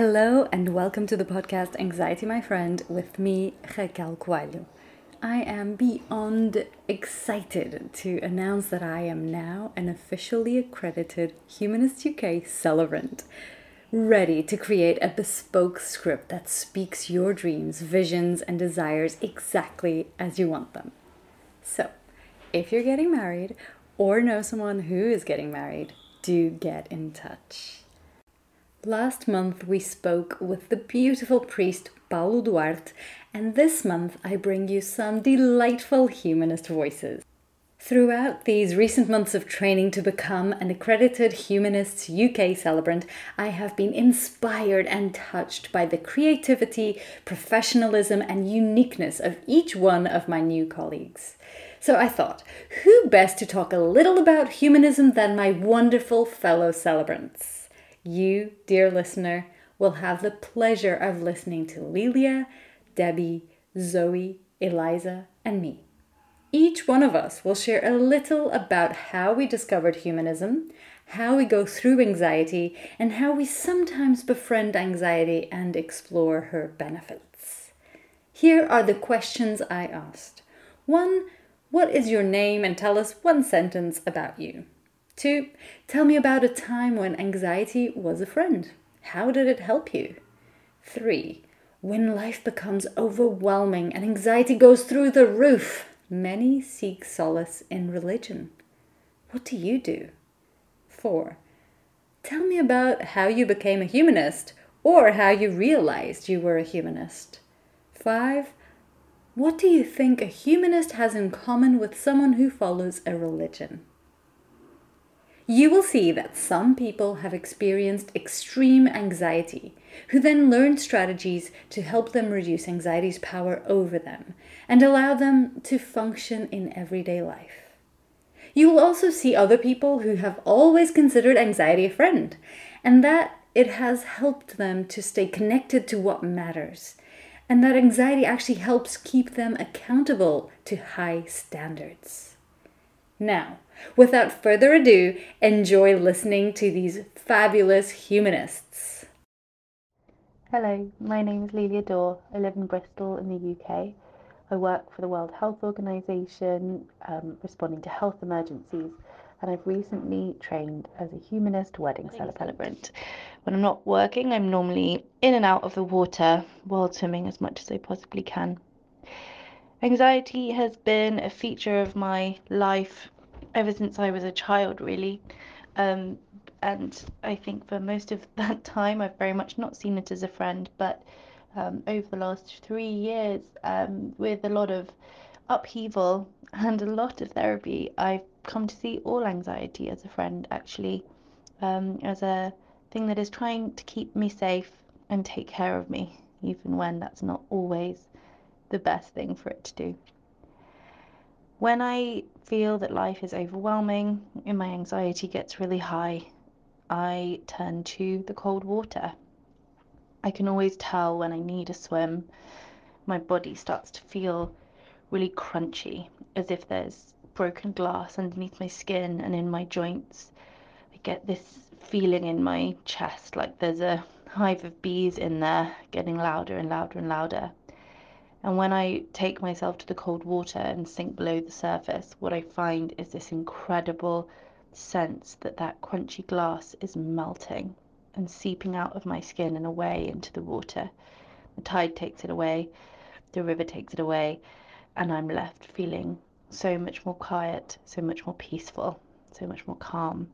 Hello and welcome to the podcast Anxiety My Friend with me, Raquel Coelho. I am beyond excited to announce that I am now an officially accredited Humanist UK celebrant, ready to create a bespoke script that speaks your dreams, visions, and desires exactly as you want them. So, if you're getting married or know someone who is getting married, do get in touch. Last month we spoke with the beautiful priest Paulo Duarte, and this month I bring you some delightful humanist voices. Throughout these recent months of training to become an accredited Humanists UK celebrant, I have been inspired and touched by the creativity, professionalism, and uniqueness of each one of my new colleagues. So I thought, who best to talk a little about humanism than my wonderful fellow celebrants? You, dear listener, will have the pleasure of listening to Lilia, Debbie, Zoe, Eliza, and me. Each one of us will share a little about how we discovered humanism, how we go through anxiety, and how we sometimes befriend anxiety and explore her benefits. Here are the questions I asked. One, what is your name and tell us one sentence about you? Two, tell me about a time when anxiety was a friend. How did it help you? Three, when life becomes overwhelming and anxiety goes through the roof, many seek solace in religion. What do you do? Four, tell me about how you became a humanist or how you realized you were a humanist. Five, what do you think a humanist has in common with someone who follows a religion? You will see that some people have experienced extreme anxiety, who then learn strategies to help them reduce anxiety's power over them and allow them to function in everyday life. You will also see other people who have always considered anxiety a friend, and that it has helped them to stay connected to what matters, and that anxiety actually helps keep them accountable to high standards. Now, Without further ado, enjoy listening to these fabulous humanists. Hello, my name is Leilia Dore. I live in Bristol in the UK. I work for the World Health Organization, um, responding to health emergencies, and I've recently trained as a humanist wedding celebrant. When I'm not working, I'm normally in and out of the water while swimming as much as I possibly can. Anxiety has been a feature of my life ever since I was a child, really. Um, and I think for most of that time, I've very much not seen it as a friend. But um, over the last three years, um, with a lot of upheaval and a lot of therapy, I've come to see all anxiety as a friend, actually, um, as a thing that is trying to keep me safe and take care of me, even when that's not always the best thing for it to do. When I feel that life is overwhelming and my anxiety gets really high, I turn to the cold water. I can always tell when I need a swim. My body starts to feel really crunchy, as if there's broken glass underneath my skin and in my joints. I get this feeling in my chest like there's a hive of bees in there getting louder and louder and louder. And when I take myself to the cold water and sink below the surface, what I find is this incredible sense that that crunchy glass is melting and seeping out of my skin and away into the water. The tide takes it away, the river takes it away, and I'm left feeling so much more quiet, so much more peaceful, so much more calm.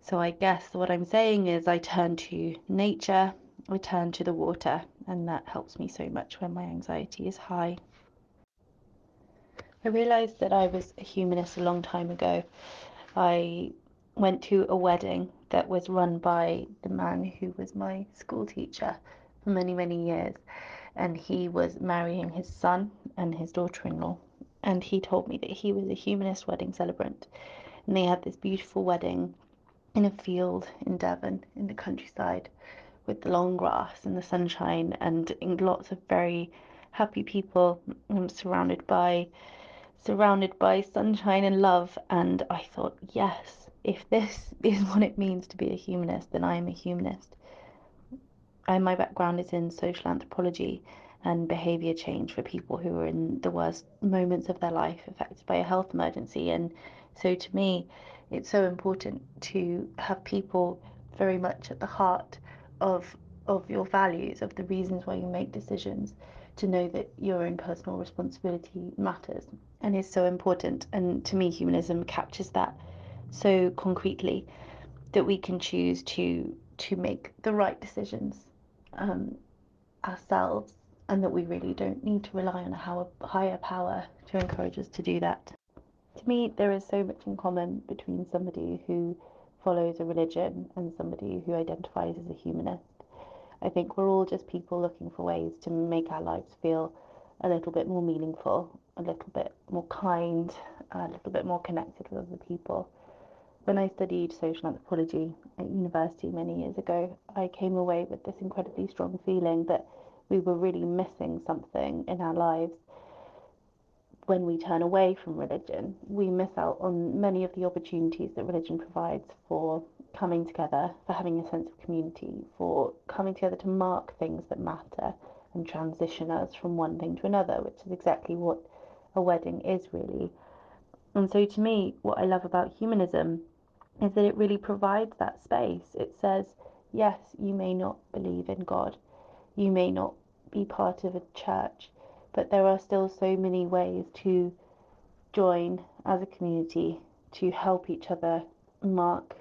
So I guess what I'm saying is I turn to nature, I turn to the water, and that helps me so much when my anxiety is high. I realized that I was a humanist a long time ago. I went to a wedding that was run by the man who was my school teacher for many, many years, and he was marrying his son and his daughter in law. And he told me that he was a humanist wedding celebrant, and they had this beautiful wedding in a field in Devon in the countryside with the long grass and the sunshine and lots of very happy people um, surrounded by surrounded by sunshine and love and I thought yes if this is what it means to be a humanist then I am a humanist and my background is in social anthropology and behavior change for people who are in the worst moments of their life affected by a health emergency. And so to me, it's so important to have people very much at the heart of of your values, of the reasons why you make decisions, to know that your own personal responsibility matters and is so important. And to me, humanism captures that so concretely that we can choose to to make the right decisions um, ourselves, and that we really don't need to rely on a higher power to encourage us to do that. To me, there is so much in common between somebody who follows a religion and somebody who identifies as a humanist. I think we're all just people looking for ways to make our lives feel a little bit more meaningful, a little bit more kind, a little bit more connected with other people. When I studied social anthropology at university many years ago, I came away with this incredibly strong feeling that we were really missing something in our lives when we turn away from religion, we miss out on many of the opportunities that religion provides for coming together, for having a sense of community, for coming together to mark things that matter and transition us from one thing to another, which is exactly what a wedding is really. And so, to me, what I love about humanism is that it really provides that space. It says, yes, you may not believe in God, you may not be part of a church but there are still so many ways to join as a community to help each other mark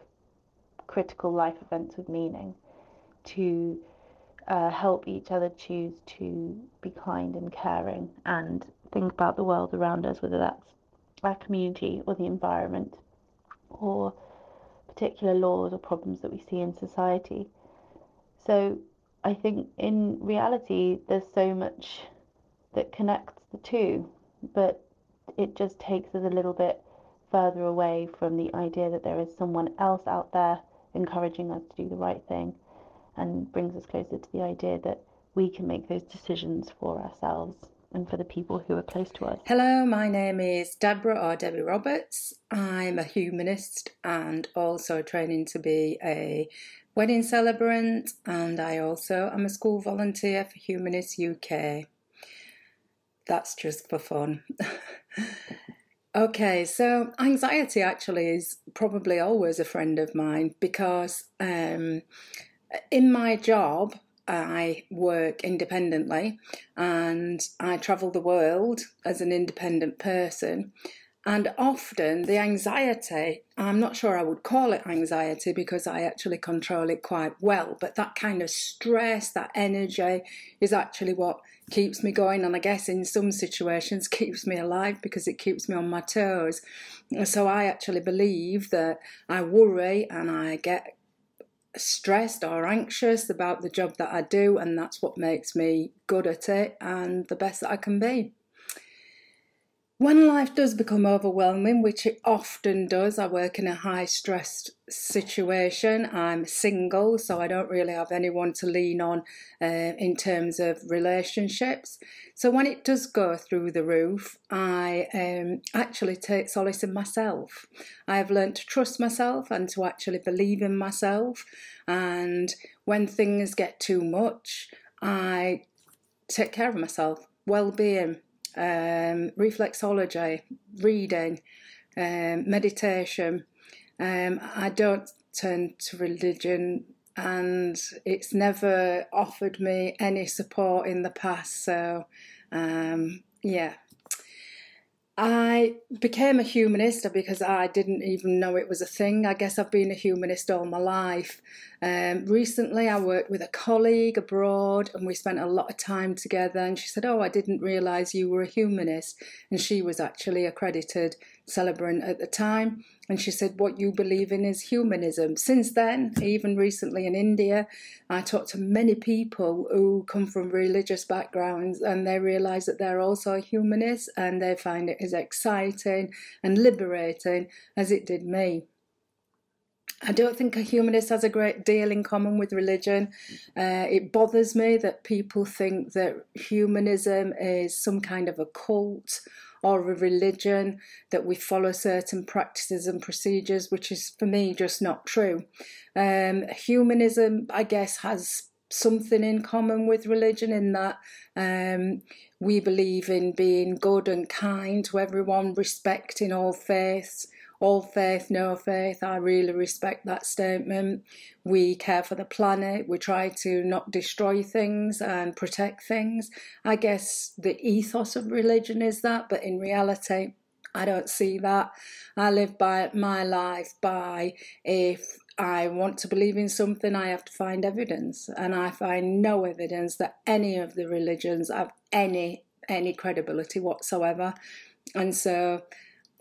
critical life events with meaning, to uh, help each other choose to be kind and caring and think about the world around us, whether that's our community or the environment or particular laws or problems that we see in society. So I think in reality, there's so much that connects the two, but it just takes us a little bit further away from the idea that there is someone else out there encouraging us to do the right thing and brings us closer to the idea that we can make those decisions for ourselves and for the people who are close to us. Hello, my name is Deborah or Debbie Roberts. I'm a humanist and also training to be a wedding celebrant, and I also am a school volunteer for Humanists UK that's just for fun. okay, so anxiety actually is probably always a friend of mine because um, in my job, I work independently and I travel the world as an independent person. And often the anxiety, I'm not sure I would call it anxiety because I actually control it quite well, but that kind of stress, that energy is actually what keeps me going. And I guess in some situations keeps me alive because it keeps me on my toes. So I actually believe that I worry and I get stressed or anxious about the job that I do, and that's what makes me good at it and the best that I can be. When life does become overwhelming, which it often does, I work in a high stress situation. I'm single, so I don't really have anyone to lean on uh, in terms of relationships. So when it does go through the roof, I um, actually take solace in myself. I have learned to trust myself and to actually believe in myself. And when things get too much, I take care of myself, well being um, reflexology, reading, um, meditation. Um, I don't turn to religion, and it's never offered me any support in the past. So, um, yeah, I became a humanist because I didn't even know it was a thing. I guess I've been a humanist all my life. Um, recently, I worked with a colleague abroad and we spent a lot of time together. And she said, Oh, I didn't realize you were a humanist. And she was actually accredited celebrant at the time. And she said, What you believe in is humanism. Since then, even recently in India, I talked to many people who come from religious backgrounds and they realize that they're also humanists and they find it as exciting and liberating as it did me. I don't think a humanist has a great deal in common with religion. Uh, it bothers me that people think that humanism is some kind of a cult or a religion, that we follow certain practices and procedures, which is for me just not true. Um, humanism, I guess, has something in common with religion in that um, we believe in being good and kind to everyone, respecting all faiths, all faith, no faith. I really respect that statement. We care for the planet. We try to not destroy things and protect things. I guess the ethos of religion is that, but in reality, I don't see that. I live by my life by if I want to believe in something, I have to find evidence, and I find no evidence that any of the religions have any any credibility whatsoever. And so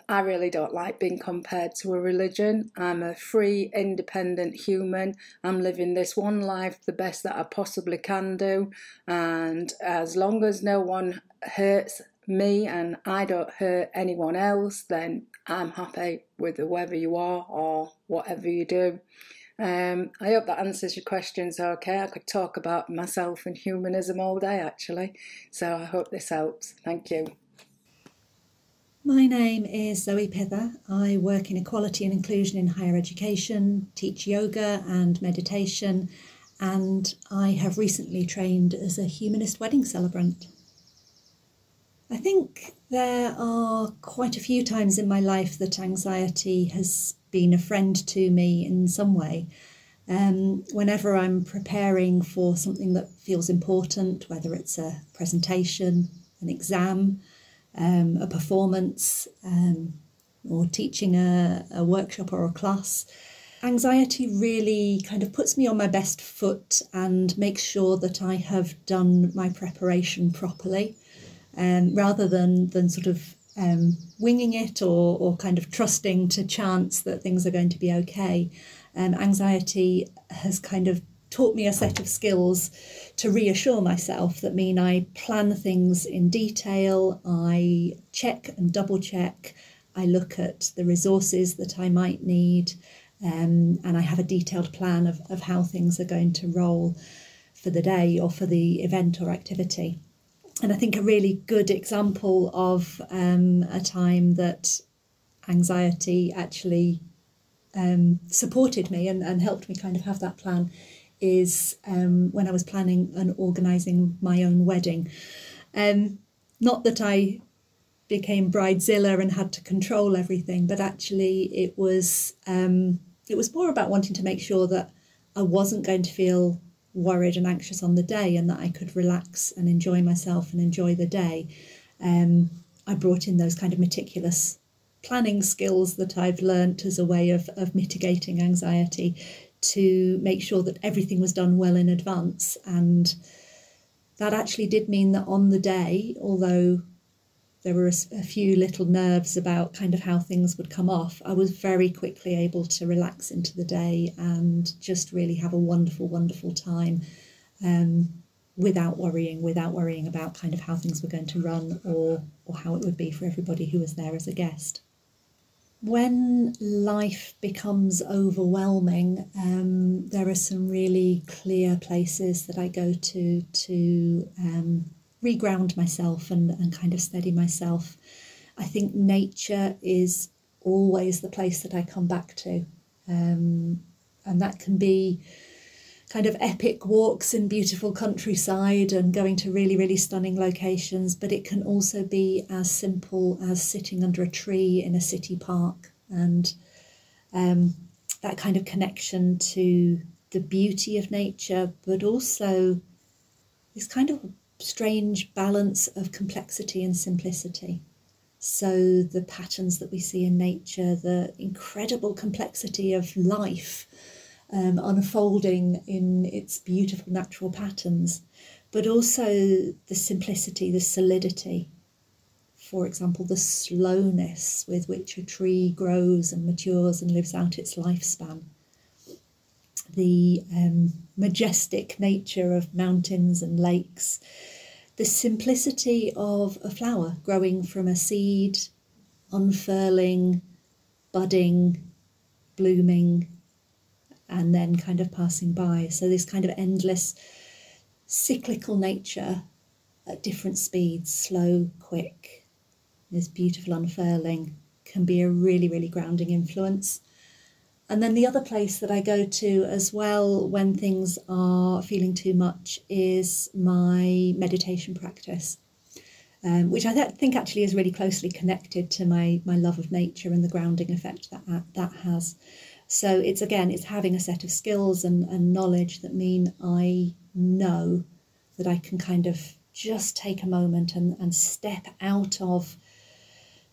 I really don't like being compared to a religion. I'm a free, independent human. I'm living this one life the best that I possibly can do. And as long as no one hurts me and I don't hurt anyone else, then I'm happy with whoever you are or whatever you do. Um, I hope that answers your questions okay. I could talk about myself and humanism all day actually, so I hope this helps. Thank you. My name is Zoe Pither. I work in equality and inclusion in higher education, teach yoga and meditation, and I have recently trained as a humanist wedding celebrant. I think there are quite a few times in my life that anxiety has been a friend to me in some way. Um, whenever I'm preparing for something that feels important, whether it's a presentation, an exam, um, a performance, um, or teaching a, a workshop or a class, anxiety really kind of puts me on my best foot and makes sure that I have done my preparation properly um, rather than than sort of um, winging it or or kind of trusting to chance that things are going to be okay. Um, anxiety has kind of taught me a set of skills to reassure myself that mean I plan things in detail, I check and double check, I look at the resources that I might need, um, and I have a detailed plan of, of how things are going to roll for the day or for the event or activity. And I think a really good example of um, a time that anxiety actually um, supported me and, and helped me kind of have that plan is um, when I was planning and organising my own wedding. Um, not that I became bridezilla and had to control everything, but actually it was um, it was more about wanting to make sure that I wasn't going to feel worried and anxious on the day and that I could relax and enjoy myself and enjoy the day. Um, I brought in those kind of meticulous planning skills that I've learnt as a way of, of mitigating anxiety to make sure that everything was done well in advance. And that actually did mean that on the day, although there were a, a, few little nerves about kind of how things would come off, I was very quickly able to relax into the day and just really have a wonderful, wonderful time um, without worrying, without worrying about kind of how things were going to run or, or how it would be for everybody who was there as a guest. When life becomes overwhelming, um, there are some really clear places that I go to to um, reground myself and, and kind of steady myself. I think nature is always the place that I come back to. Um, and that can be kind of epic walks in beautiful countryside and going to really, really stunning locations, but it can also be as simple as sitting under a tree in a city park and um, that kind of connection to the beauty of nature, but also this kind of strange balance of complexity and simplicity. So, the patterns that we see in nature, the incredible complexity of life um, unfolding in its beautiful natural patterns, but also the simplicity, the solidity. For example, the slowness with which a tree grows and matures and lives out its lifespan the um, majestic nature of mountains and lakes, the simplicity of a flower growing from a seed, unfurling, budding, blooming, and then kind of passing by. So, this kind of endless cyclical nature at different speeds, slow, quick, this beautiful unfurling can be a really, really grounding influence. and then the other place that I go to as well when things are feeling too much is my meditation practice, um, which I th- think actually is really closely connected to my my love of nature and the grounding effect that that has. So it's again, it's having a set of skills and, and knowledge that mean I know that I can kind of just take a moment and, and step out of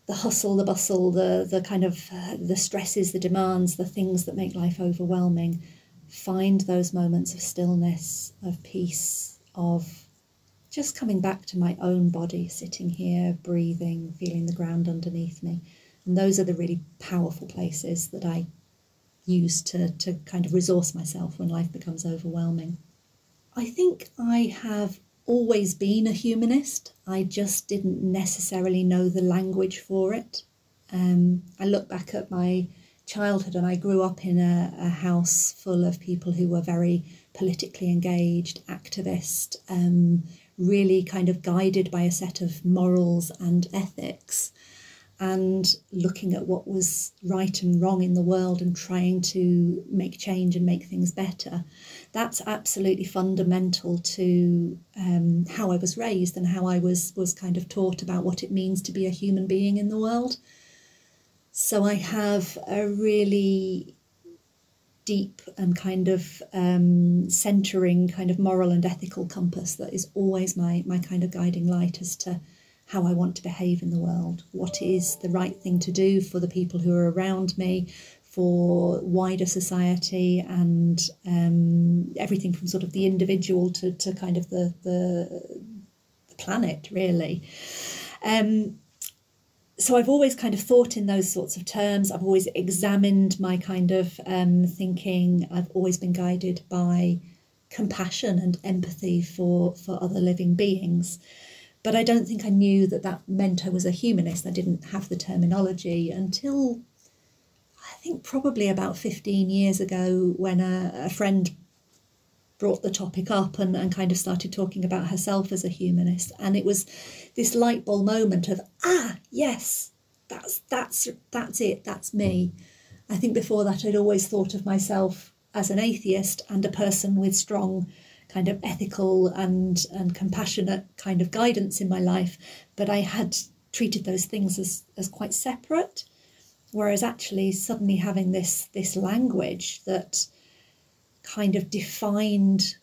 the hustle, the bustle, the the kind of uh, the stresses, the demands, the things that make life overwhelming. Find those moments of stillness, of peace, of just coming back to my own body, sitting here, breathing, feeling the ground underneath me. And those are the really powerful places that I use to, to kind of resource myself when life becomes overwhelming. I think I have always been a humanist. I just didn't necessarily know the language for it. Um, I look back at my childhood and I grew up in a, a house full of people who were very politically engaged, activist, um, really kind of guided by a set of morals and ethics and looking at what was right and wrong in the world and trying to make change and make things better. That's absolutely fundamental to um, how I was raised and how I was was kind of taught about what it means to be a human being in the world. So I have a really deep and kind of um, centering kind of moral and ethical compass that is always my my kind of guiding light as to how I want to behave in the world, what is the right thing to do for the people who are around me, for wider society, and um, everything from sort of the individual to, to kind of the, the, the planet, really. Um, so I've always kind of thought in those sorts of terms. I've always examined my kind of um, thinking. I've always been guided by compassion and empathy for for other living beings. But I don't think I knew that that meant I was a humanist. I didn't have the terminology until I think probably about 15 years ago when a, a friend brought the topic up and, and kind of started talking about herself as a humanist. And it was this light bulb moment of, ah, yes, that's that's that's it, that's me. I think before that I'd always thought of myself as an atheist and a person with strong kind of ethical and and compassionate kind of guidance in my life, but I had treated those things as as quite separate. Whereas actually suddenly having this this language that kind of defined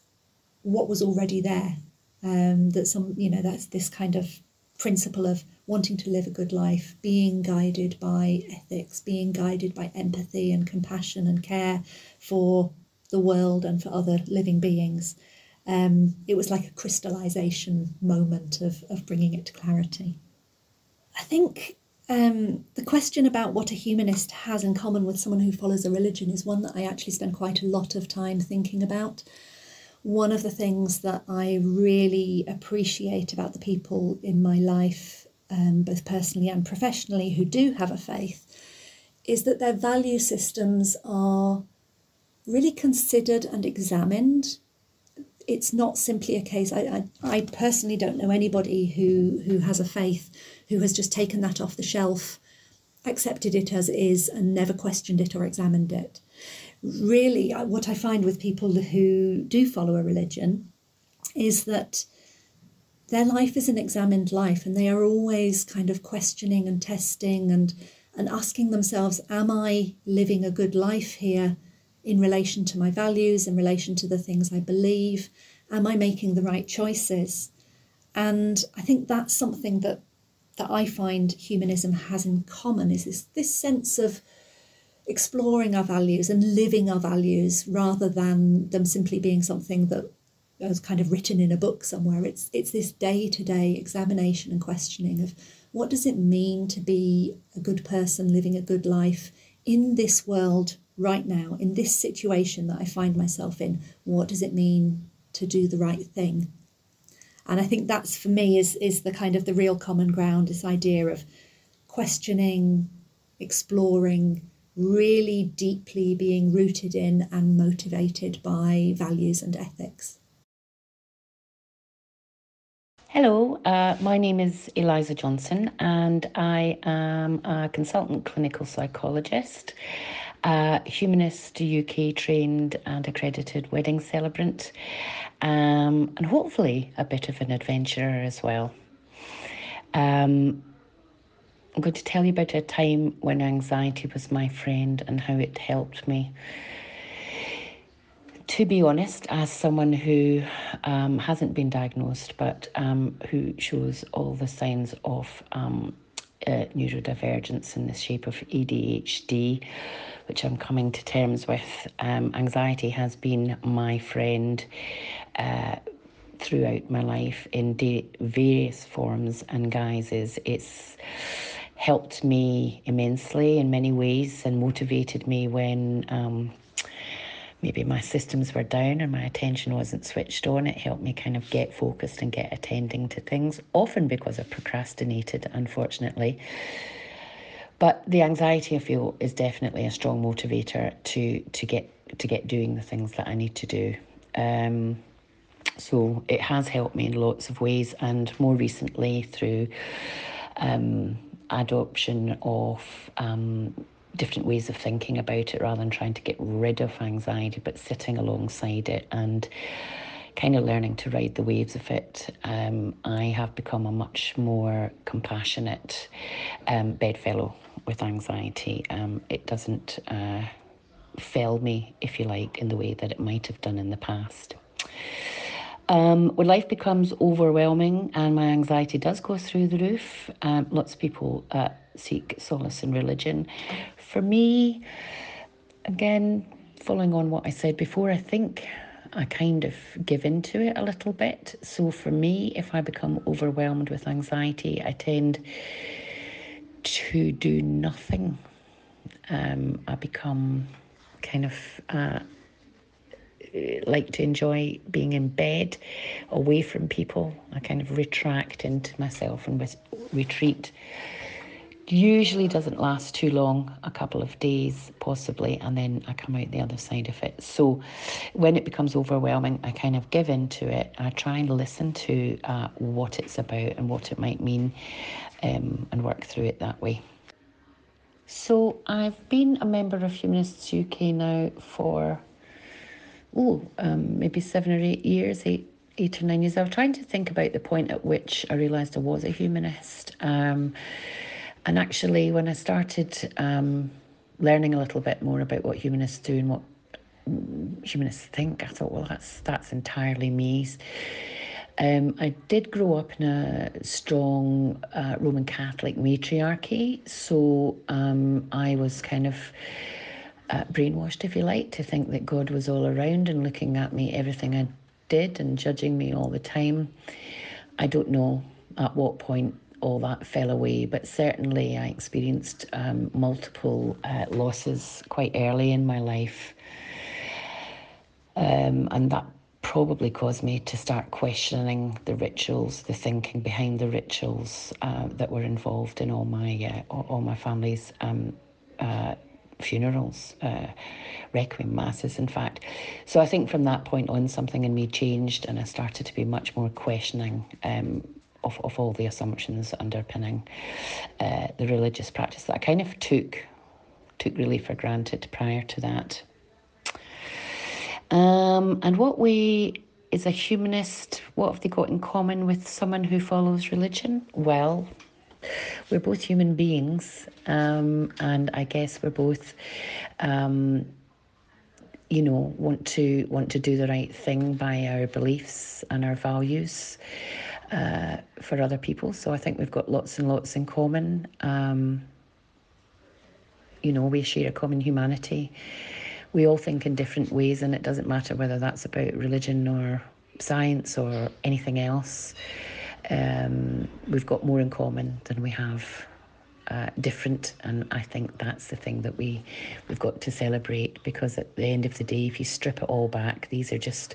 what was already there. Um, that some you know that's this kind of principle of wanting to live a good life, being guided by ethics, being guided by empathy and compassion and care for the world and for other living beings um, it was like a crystallization moment of, of bringing it to clarity. I think um, the question about what a humanist has in common with someone who follows a religion is one that I actually spend quite a lot of time thinking about. One of the things that I really appreciate about the people in my life, um, both personally and professionally, who do have a faith, is that their value systems are really considered and examined it's not simply a case. I, I, I personally don't know anybody who who has a faith who has just taken that off the shelf, accepted it as is, and never questioned it or examined it. Really, what I find with people who do follow a religion is that their life is an examined life, and they are always kind of questioning and testing and and asking themselves, "Am I living a good life here?" In relation to my values, in relation to the things I believe? Am I making the right choices? And I think that's something that that I find humanism has in common is this, this sense of exploring our values and living our values rather than them simply being something that was kind of written in a book somewhere. It's it's this day-to-day examination and questioning of what does it mean to be a good person living a good life in this world right now, in this situation that I find myself in, what does it mean to do the right thing? And I think that's for me is is the kind of the real common ground, this idea of questioning, exploring, really deeply being rooted in and motivated by values and ethics. Hello, uh, my name is Eliza Johnson, and I am a consultant clinical psychologist a Humanist UK trained and accredited wedding celebrant, um, and hopefully a bit of an adventurer as well. Um, I'm going to tell you about a time when anxiety was my friend and how it helped me. To be honest, as someone who um, hasn't been diagnosed but um, who shows all the signs of um, uh, neurodivergence in the shape of ADHD, which I'm coming to terms with, um, anxiety has been my friend. Uh, throughout my life in de- various forms and guises. It's helped me immensely in many ways and motivated me when um, maybe my systems were down or my attention wasn't switched on. It helped me kind of get focused and get attending to things, often because I procrastinated, unfortunately. But the anxiety I feel is definitely a strong motivator to to get to get doing the things that I need to do. Um, so it has helped me in lots of ways, and more recently through um, adoption of um, different ways of thinking about it rather than trying to get rid of anxiety, but sitting alongside it and kind of learning to ride the waves of it. Um, I have become a much more compassionate um, bedfellow with anxiety. Um, it doesn't uh, me, if you like, in the way that it might have done in the past. Um, when life becomes overwhelming and my anxiety does go through the roof, um, lots of people uh, seek solace in religion. For me, again, following on what I said before, I think I kind of give into it a little bit. So for me, if I become overwhelmed with anxiety, I tend to do nothing. Um, I become kind of uh, like to enjoy being in bed, away from people. I kind of retract into myself and retreat. Usually doesn't last too long, a couple of days possibly, and then I come out the other side of it. So when it becomes overwhelming, I kind of give in to it. I try and listen to uh, what it's about and what it might mean um, and work through it that way. So I've been a member of Humanists UK now for oh, um, maybe seven or eight years, eight, eight or nine years. I was trying to think about the point at which I realised I was a humanist. Um, and actually, when I started um, learning a little bit more about what humanists do and what humanists think, I thought, well, that's that's entirely me. Um, I did grow up in a strong uh, Roman Catholic matriarchy, so um, I was kind of uh, brainwashed, if you like, to think that God was all around and looking at me, everything I did, and judging me all the time. I don't know at what point all that fell away, but certainly I experienced um, multiple uh, losses quite early in my life. Um, and that probably caused me to start questioning the rituals, the thinking behind the rituals uh, that were involved in all my uh, all my family's um, uh, funerals, uh, requiem masses, in fact. So I think from that point on, something in me changed, and I started to be much more questioning um, of, of all the assumptions underpinning uh, the religious practice that I kind of took took really for granted prior to that. Um, and what way is a humanist? What have they got in common with someone who follows religion? Well, we're both human beings, um, and I guess we're both, um, you know, want to want to do the right thing by our beliefs and our values uh, for other people. So I think we've got lots and lots in common. Um, you know, we share a common humanity. We all think in different ways, and it doesn't matter whether that's about religion or science or anything else um, we've got more in common than we have uh, different and I think that's the thing that we we've got to celebrate because at the end of the day if you strip it all back these are just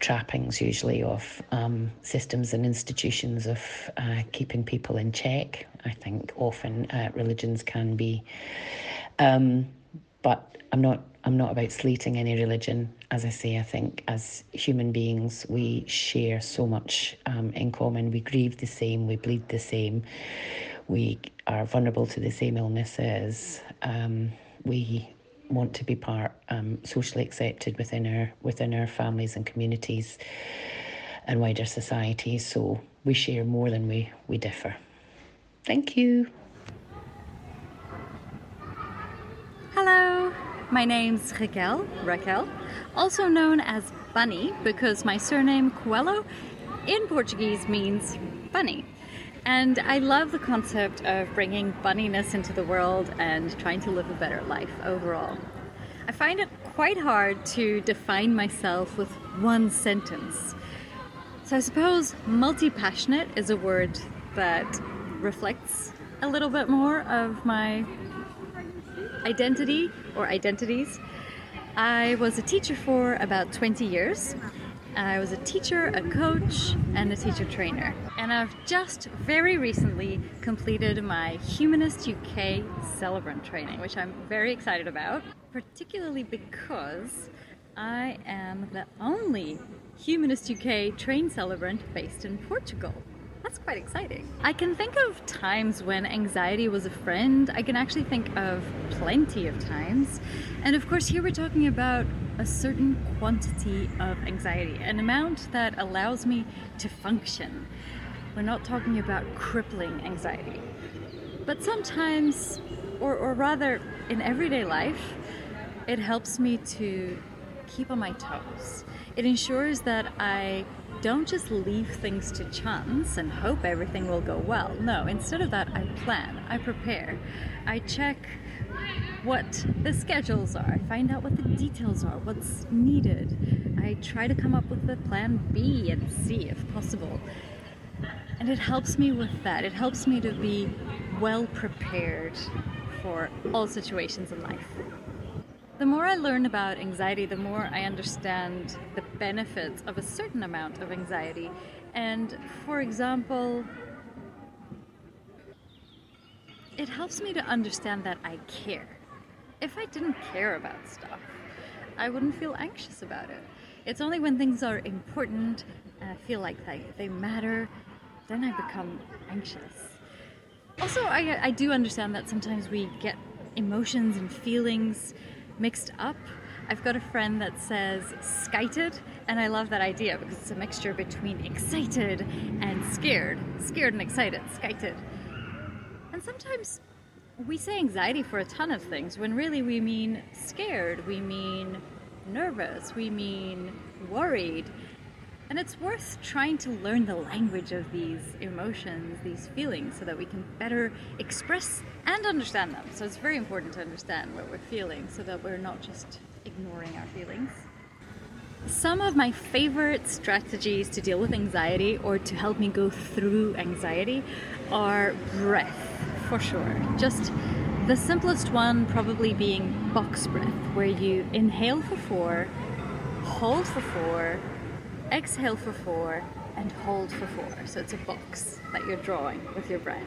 trappings usually of um, systems and institutions of uh, keeping people in check I think often uh, religions can be um, but I'm not I'm not about slating any religion. As I say, I think as human beings, we share so much um, in common. We grieve the same, we bleed the same, we are vulnerable to the same illnesses. Um, we want to be part um, socially accepted within our within our families and communities and wider society. So we share more than we, we differ. Thank you. Hello, my name's Raquel, Raquel, also known as Bunny because my surname Coelho in Portuguese means bunny. And I love the concept of bringing bunniness into the world and trying to live a better life overall. I find it quite hard to define myself with one sentence. So I suppose multi passionate is a word that reflects a little bit more of my identity or identities. I was a teacher for about 20 years. I was a teacher, a coach, and a teacher trainer. And I've just very recently completed my Humanist UK Celebrant training, which I'm very excited about, particularly because I am the only Humanist UK train celebrant based in Portugal. That's quite exciting. I can think of times when anxiety was a friend. I can actually think of plenty of times. And of course, here we're talking about a certain quantity of anxiety, an amount that allows me to function. We're not talking about crippling anxiety. But sometimes, or, or rather in everyday life, it helps me to keep on my toes. It ensures that I don't just leave things to chance and hope everything will go well. No, instead of that, I plan, I prepare, I check what the schedules are, I find out what the details are, what's needed. I try to come up with a plan B and C if possible. And it helps me with that. It helps me to be well prepared for all situations in life. The more I learn about anxiety, the more I understand the benefits of a certain amount of anxiety. And for example, it helps me to understand that I care. If I didn't care about stuff, I wouldn't feel anxious about it. It's only when things are important and I feel like they, they matter, then I become anxious. Also, I, I do understand that sometimes we get emotions and feelings mixed up. I've got a friend that says skited, and I love that idea because it's a mixture between excited and scared. Scared and excited, skited. And sometimes we say anxiety for a ton of things when really we mean scared, we mean nervous, we mean worried. And it's worth trying to learn the language of these emotions, these feelings, so that we can better express and understand them. So it's very important to understand what we're feeling so that we're not just ignoring our feelings. Some of my favorite strategies to deal with anxiety or to help me go through anxiety are breath, for sure. Just the simplest one probably being box breath, where you inhale for four, hold for four, exhale for four, and hold for four. So it's a box that you're drawing with your breath.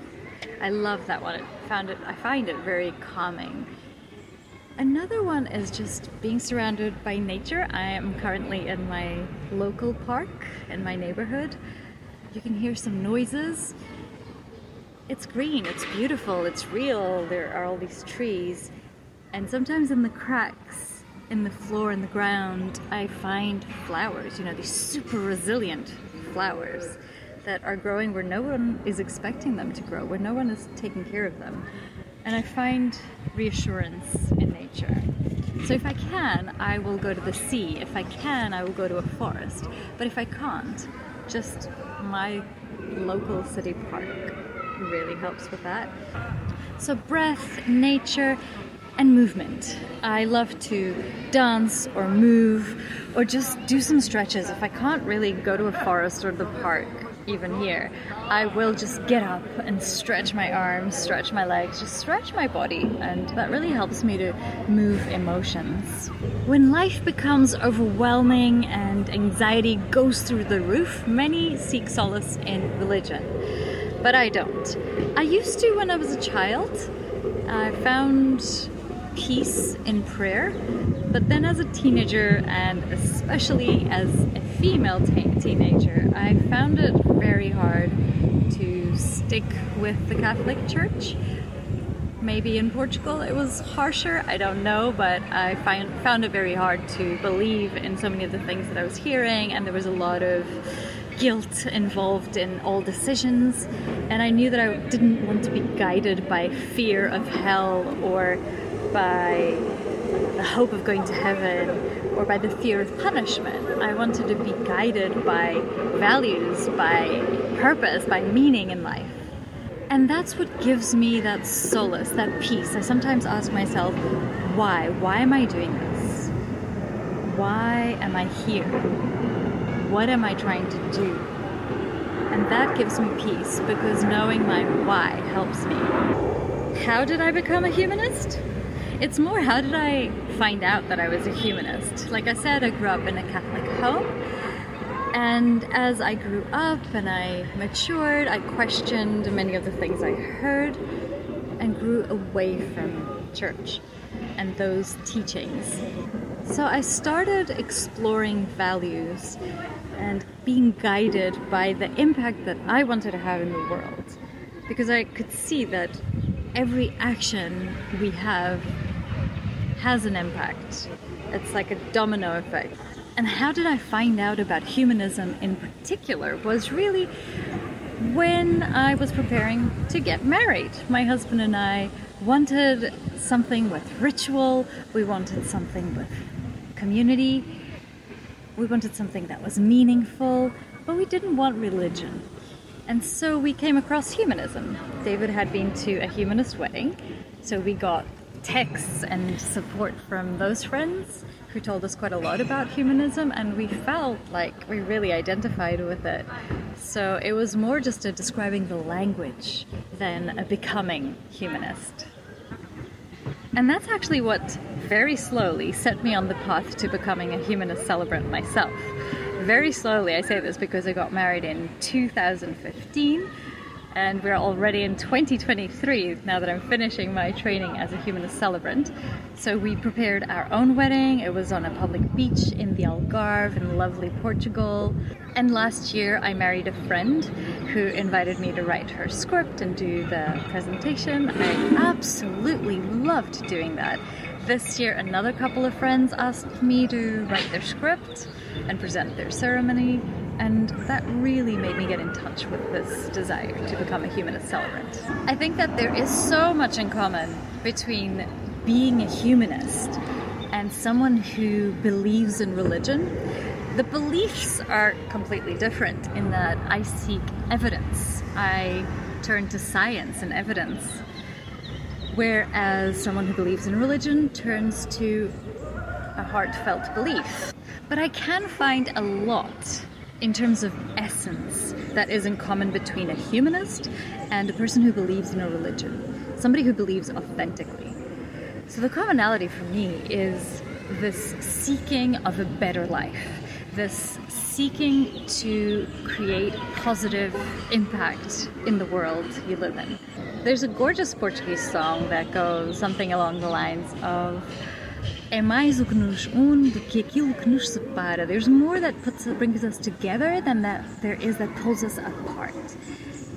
I love that one. I found it. I find it very calming. Another one is just being surrounded by nature. I am currently in my local park in my neighborhood. You can hear some noises. It's green, it's beautiful, it's real. There are all these trees. And sometimes in the cracks in the floor and the ground, I find flowers, you know, these super resilient flowers that are growing where no one is expecting them to grow, where no one is taking care of them. And I find reassurance in nature. So if I can, I will go to the sea. If I can, I will go to a forest. But if I can't, just my local city park really helps with that. So breath, nature, and movement. I love to dance or move or just do some stretches. If I can't really go to a forest or the park, even here, I will just get up and stretch my arms, stretch my legs, just stretch my body, and that really helps me to move emotions. When life becomes overwhelming and anxiety goes through the roof, many seek solace in religion. But I don't. I used to when I was a child. I found peace in prayer. But then, as a teenager, and especially as a female teenager, I found it very hard to stick with the Catholic Church. maybe in Portugal it was harsher, I don't know, but I find, found it very hard to believe in so many of the things that I was hearing, and there was a lot of guilt involved in all decisions. And I knew that I didn't want to be guided by fear of hell or by the hope of going to heaven or by the fear of punishment. I wanted to be guided by values, by purpose, by meaning in life. And that's what gives me that solace, that peace. I sometimes ask myself, why? Why am I doing this? Why am I here? What am I trying to do? And that gives me peace because knowing my why helps me. How did I become a humanist? It's more how did I find out that I was a humanist? Like I said, I grew up in a Catholic home. And as I grew up and I matured, I questioned many of the things I heard and grew away from church and those teachings. So I started exploring values and being guided by the impact that I wanted to have in the world. Because I could see that every action we have has an impact. It's like a domino effect. And how did I find out about humanism in particular was really when I was preparing to get married. My husband and I wanted something with ritual, we wanted something with community, we wanted something that was meaningful, but we didn't want religion. And so we came across humanism. David had been to a humanist wedding, so we got texts and support from those friends who told us quite a lot about humanism, and we felt like we really identified with it. So it was more just a describing the language than a becoming humanist. And that's actually what very slowly set me on the path to becoming a humanist celebrant myself. Very slowly, I say this because I got married in 2015 and we're already in 2023 now that I'm finishing my training as a humanist celebrant. So we prepared our own wedding. It was on a public beach in the Algarve in lovely Portugal. And last year I married a friend who invited me to write her script and do the presentation. I absolutely loved doing that. This year another couple of friends asked me to write their script and present their ceremony and that really made me get in touch with this desire to become a humanist celebrant. I think that there is so much in common between being a humanist and someone who believes in religion. The beliefs are completely different in that I seek evidence. I turn to science and evidence. Whereas someone who believes in religion turns to a heartfelt belief. But I can find a lot in terms of essence that is in common between a humanist and a person who believes in a religion, somebody who believes authentically. So the commonality for me is this seeking of a better life, this seeking to create positive impact in the world you live in. There's a gorgeous Portuguese song that goes something along the lines of é mais o que nos une do que aquilo que nos separa. There's more that puts brings us together than that there is that pulls us apart.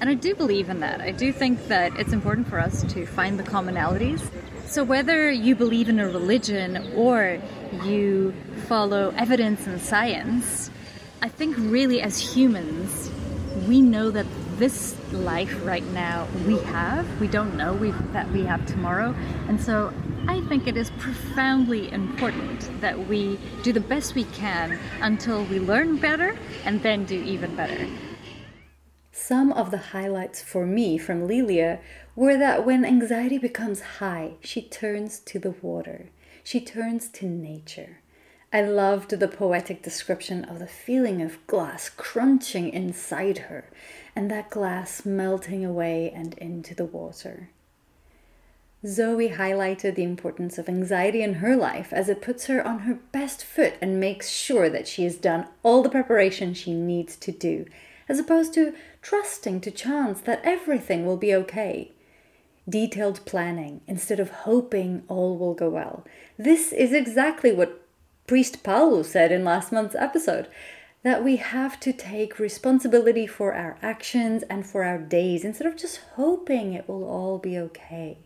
And I do believe in that. I do think that it's important for us to find the commonalities. So whether you believe in a religion or you follow evidence and science, I think really as humans, we know that this life right now we have, we don't know that we have tomorrow. And so I think it is profoundly important that we do the best we can until we learn better and then do even better. Some of the highlights for me from Leilia were that when anxiety becomes high, she turns to the water, she turns to nature. I loved the poetic description of the feeling of glass crunching inside her and that glass melting away and into the water. Zoe highlighted the importance of anxiety in her life as it puts her on her best foot and makes sure that she has done all the preparation she needs to do, as opposed to trusting to chance that everything will be okay. Detailed planning instead of hoping all will go well. This is exactly what Priest Paulo said in last month's episode that we have to take responsibility for our actions and for our days instead of just hoping it will all be okay.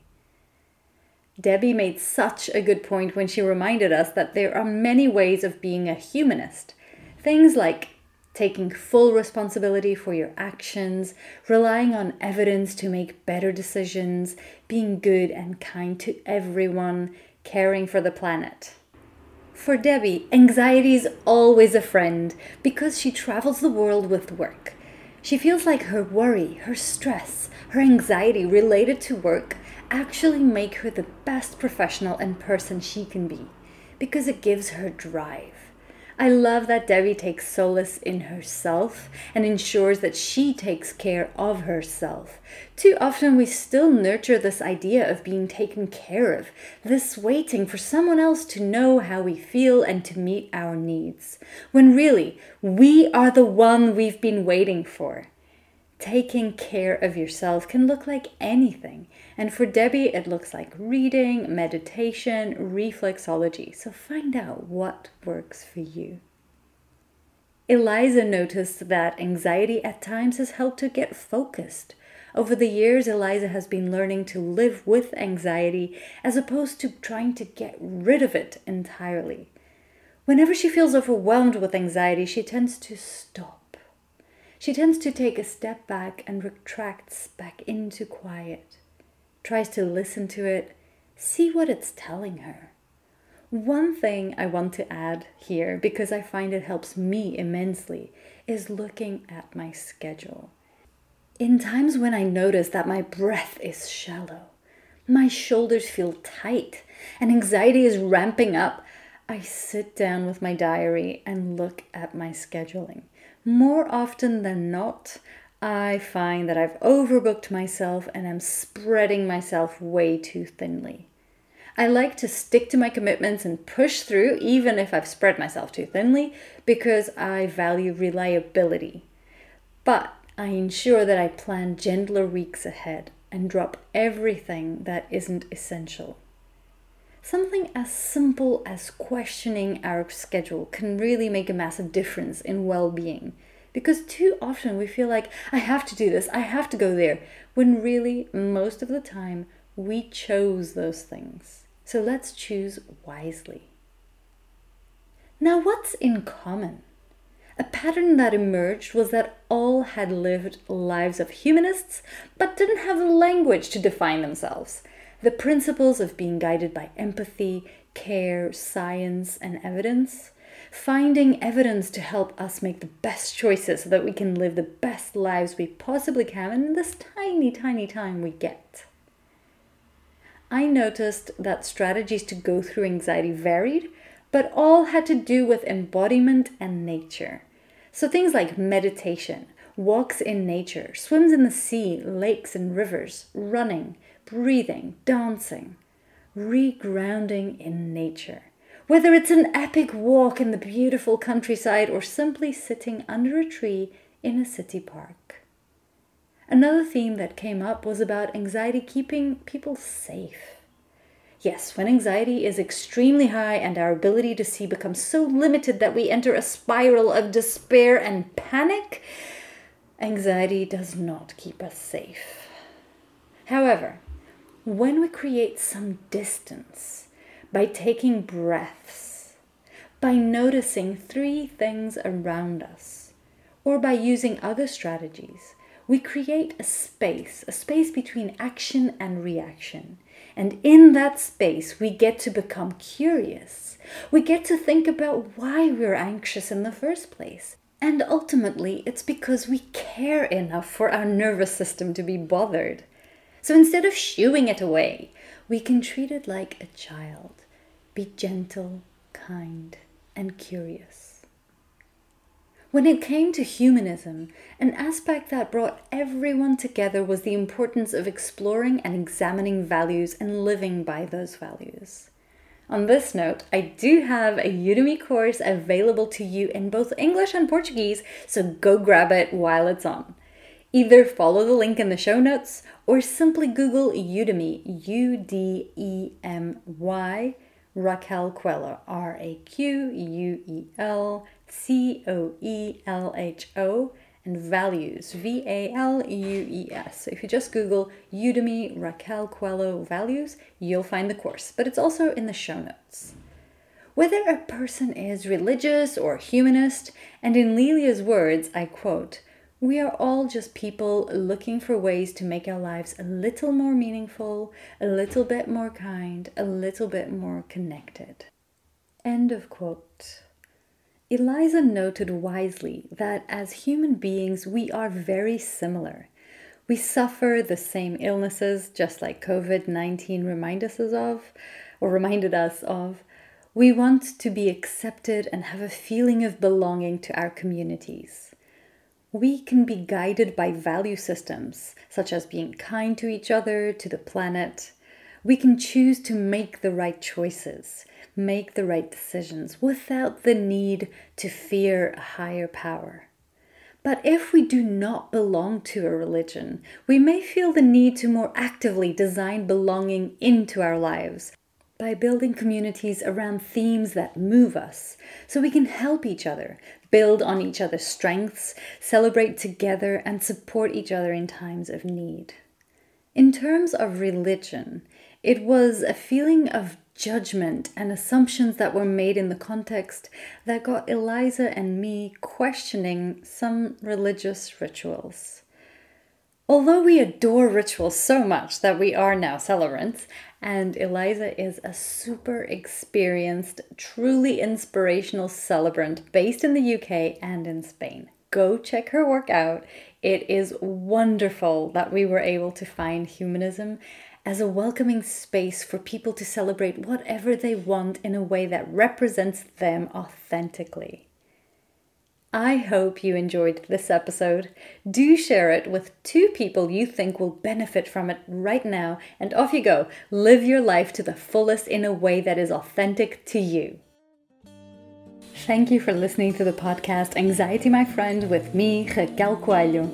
Debbie made such a good point when she reminded us that there are many ways of being a humanist. Things like taking full responsibility for your actions, relying on evidence to make better decisions, being good and kind to everyone, caring for the planet. For Debbie, anxiety is always a friend because she travels the world with work. She feels like her worry, her stress, her anxiety related to work actually make her the best professional and person she can be because it gives her drive. I love that Debbie takes solace in herself and ensures that she takes care of herself. Too often we still nurture this idea of being taken care of, this waiting for someone else to know how we feel and to meet our needs, when really we are the one we've been waiting for. Taking care of yourself can look like anything. And for Debbie, it looks like reading, meditation, reflexology. So find out what works for you. Eliza noticed that anxiety at times has helped her get focused. Over the years, Eliza has been learning to live with anxiety as opposed to trying to get rid of it entirely. Whenever she feels overwhelmed with anxiety, she tends to stop she tends to take a step back and retracts back into quiet, tries to listen to it, see what it's telling her. One thing I want to add here, because I find it helps me immensely, is looking at my schedule. In times when I notice that my breath is shallow, my shoulders feel tight, and anxiety is ramping up, I sit down with my diary and look at my scheduling more often than not, I find that I've overbooked myself and am spreading myself way too thinly. I like to stick to my commitments and push through, even if I've spread myself too thinly, because I value reliability. But I ensure that I plan gentler weeks ahead and drop everything that isn't essential. Something as simple as questioning our schedule can really make a massive difference in well being. Because too often we feel like, I have to do this, I have to go there, when really, most of the time, we chose those things. So let's choose wisely. Now, what's in common? A pattern that emerged was that all had lived lives of humanists, but didn't have the language to define themselves. The principles of being guided by empathy, care, science, and evidence, finding evidence to help us make the best choices so that we can live the best lives we possibly can in this tiny, tiny time we get. I noticed that strategies to go through anxiety varied, but all had to do with embodiment and nature. So things like meditation, walks in nature, swims in the sea, lakes and rivers, running, breathing, dancing, regrounding in nature. Whether it's an epic walk in the beautiful countryside or simply sitting under a tree in a city park. Another theme that came up was about anxiety keeping people safe. Yes, when anxiety is extremely high and our ability to see becomes so limited that we enter a spiral of despair and panic, anxiety does not keep us safe. However, when we create some distance by taking breaths, by noticing three things around us, or by using other strategies, we create a space, a space between action and reaction. And in that space, we get to become curious. We get to think about why we're anxious in the first place. And ultimately, it's because we care enough for our nervous system to be bothered. So instead of shooing it away, we can treat it like a child. Be gentle, kind, and curious. When it came to humanism, an aspect that brought everyone together was the importance of exploring and examining values and living by those values. On this note, I do have a Udemy course available to you in both English and Portuguese, so go grab it while it's on. Either follow the link in the show notes or simply Google Udemy, U D E M Y, Raquel Coelho, R A Q U E L C O E L H O, and values, V A L U E S. So if you just Google Udemy Raquel Coelho values, you'll find the course, but it's also in the show notes. Whether a person is religious or humanist, and in Leilia's words, I quote, we are all just people looking for ways to make our lives a little more meaningful, a little bit more kind, a little bit more connected. End of quote. Eliza noted wisely that as human beings, we are very similar. We suffer the same illnesses, just like COVID 19 reminded us of, or reminded us of. We want to be accepted and have a feeling of belonging to our communities. We can be guided by value systems, such as being kind to each other, to the planet. We can choose to make the right choices, make the right decisions without the need to fear a higher power. But if we do not belong to a religion, we may feel the need to more actively design belonging into our lives by building communities around themes that move us so we can help each other, build on each other's strengths, celebrate together, and support each other in times of need. In terms of religion, it was a feeling of judgment and assumptions that were made in the context that got Eliza and me questioning some religious rituals. Although we adore rituals so much that we are now celebrants, and Eliza is a super experienced, truly inspirational celebrant based in the UK and in Spain. Go check her work out. It is wonderful that we were able to find humanism as a welcoming space for people to celebrate whatever they want in a way that represents them authentically. I hope you enjoyed this episode. Do share it with two people you think will benefit from it right now, and off you go. Live your life to the fullest in a way that is authentic to you. Thank you for listening to the podcast Anxiety My Friend with me, Raquel Coelho.